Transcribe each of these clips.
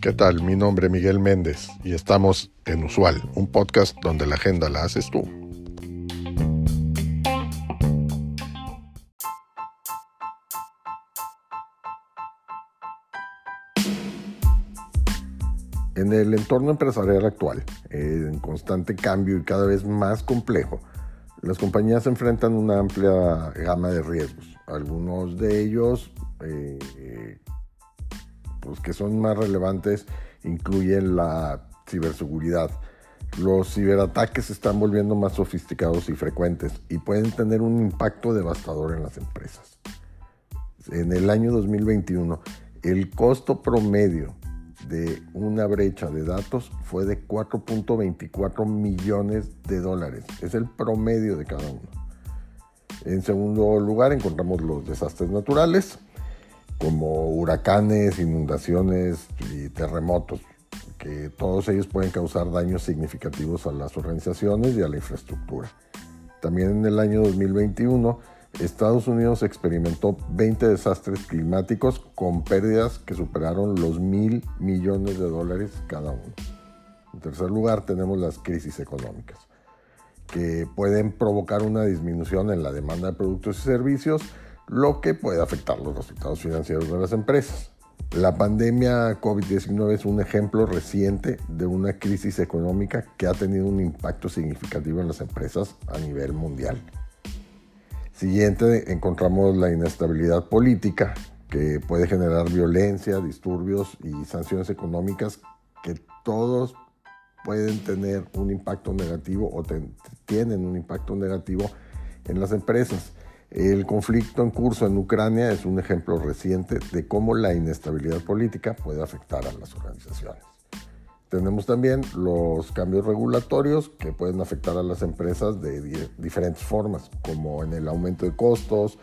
¿Qué tal? Mi nombre es Miguel Méndez y estamos en Usual, un podcast donde la agenda la haces tú. En el entorno empresarial actual, en constante cambio y cada vez más complejo, las compañías enfrentan una amplia gama de riesgos. Algunos de ellos, eh, pues que son más relevantes, incluyen la ciberseguridad. Los ciberataques se están volviendo más sofisticados y frecuentes y pueden tener un impacto devastador en las empresas. En el año 2021, el costo promedio de una brecha de datos fue de 4.24 millones de dólares. Es el promedio de cada uno. En segundo lugar encontramos los desastres naturales, como huracanes, inundaciones y terremotos, que todos ellos pueden causar daños significativos a las organizaciones y a la infraestructura. También en el año 2021 Estados Unidos experimentó 20 desastres climáticos con pérdidas que superaron los mil millones de dólares cada uno. En tercer lugar, tenemos las crisis económicas, que pueden provocar una disminución en la demanda de productos y servicios, lo que puede afectar los resultados financieros de las empresas. La pandemia COVID-19 es un ejemplo reciente de una crisis económica que ha tenido un impacto significativo en las empresas a nivel mundial. Siguiente encontramos la inestabilidad política, que puede generar violencia, disturbios y sanciones económicas que todos pueden tener un impacto negativo o tienen un impacto negativo en las empresas. El conflicto en curso en Ucrania es un ejemplo reciente de cómo la inestabilidad política puede afectar a las organizaciones. Tenemos también los cambios regulatorios que pueden afectar a las empresas de diferentes formas, como en el aumento de costos,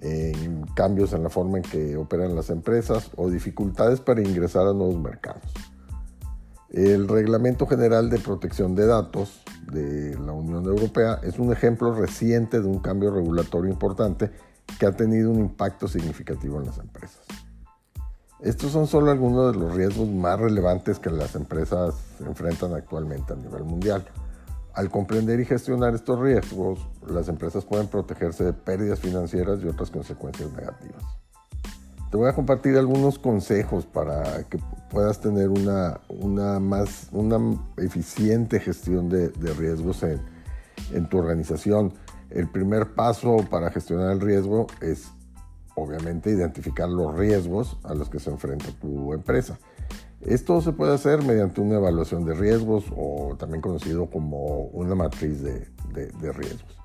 en cambios en la forma en que operan las empresas o dificultades para ingresar a nuevos mercados. El Reglamento General de Protección de Datos de la Unión Europea es un ejemplo reciente de un cambio regulatorio importante que ha tenido un impacto significativo en las empresas. Estos son solo algunos de los riesgos más relevantes que las empresas enfrentan actualmente a nivel mundial. Al comprender y gestionar estos riesgos, las empresas pueden protegerse de pérdidas financieras y otras consecuencias negativas. Te voy a compartir algunos consejos para que puedas tener una, una más, una eficiente gestión de, riesgos en, en tu organización. El primer paso para gestionar el riesgo es obviamente identificar los riesgos a los que se enfrenta tu empresa. Esto se puede hacer mediante una evaluación de riesgos o también conocido como una matriz de, de, riesgos.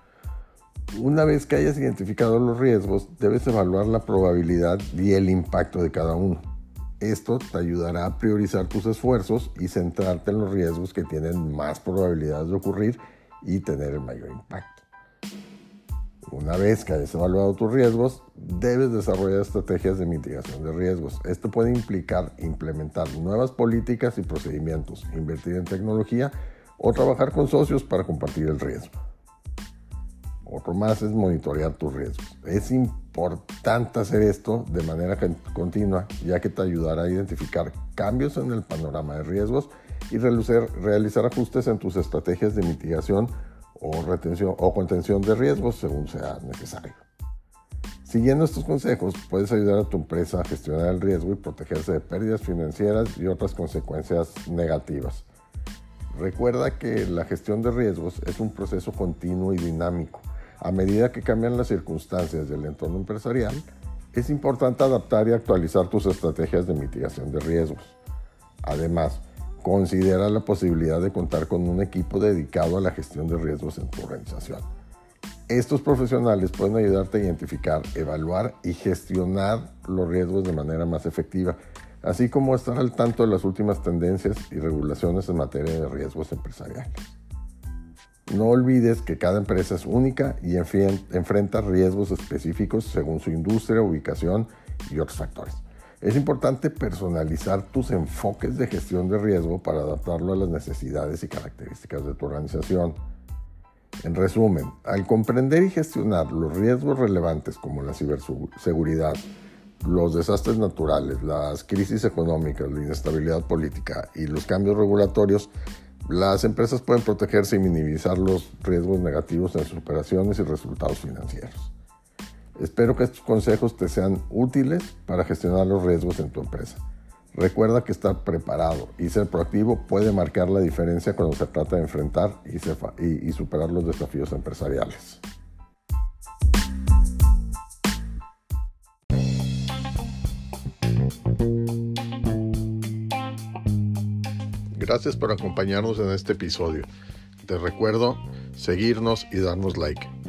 Una vez que hayas identificado los riesgos, debes evaluar la probabilidad y el impacto de cada uno. Esto te ayudará a priorizar tus esfuerzos y centrarte en los riesgos que tienen más probabilidades de ocurrir y tener el mayor impacto. Una vez que hayas evaluado tus riesgos, debes desarrollar estrategias de mitigación de riesgos. Esto puede implicar implementar nuevas políticas y procedimientos, invertir en tecnología o trabajar con socios para compartir el riesgo. Otro más es monitorear tus riesgos. Es importante hacer esto de manera continua, ya que te ayudará a identificar cambios en el panorama de riesgos y realizar ajustes en tus estrategias de mitigación o retención o contención de riesgos según sea necesario. Siguiendo estos consejos, puedes ayudar a tu empresa a gestionar el riesgo y protegerse de pérdidas financieras y otras consecuencias negativas. Recuerda que la gestión de riesgos es un proceso continuo y dinámico. A medida que cambian las circunstancias del entorno empresarial, es importante adaptar y actualizar tus estrategias de mitigación de riesgos. Además, Considera la posibilidad de contar con un equipo dedicado a la gestión de riesgos en tu organización. Estos profesionales pueden ayudarte a identificar, evaluar y gestionar los riesgos de manera más efectiva, así como estar al tanto de las últimas tendencias y regulaciones en materia de riesgos empresariales. No olvides que cada empresa es única y enfrenta riesgos específicos según su industria, ubicación y otros factores. Es importante personalizar tus enfoques de gestión de riesgo para adaptarlo a las necesidades y características de tu organización. En resumen, al comprender y gestionar los riesgos relevantes como la ciberseguridad, los desastres naturales, las crisis económicas, la inestabilidad política y los cambios regulatorios, las empresas pueden protegerse y minimizar los riesgos negativos en sus operaciones y resultados financieros. Espero que estos consejos te sean útiles para gestionar los riesgos en tu empresa. Recuerda que estar preparado y ser proactivo puede marcar la diferencia cuando se trata de enfrentar y, superar los desafíos empresariales. Gracias por acompañarnos en este episodio. Te recuerdo seguirnos y darnos like.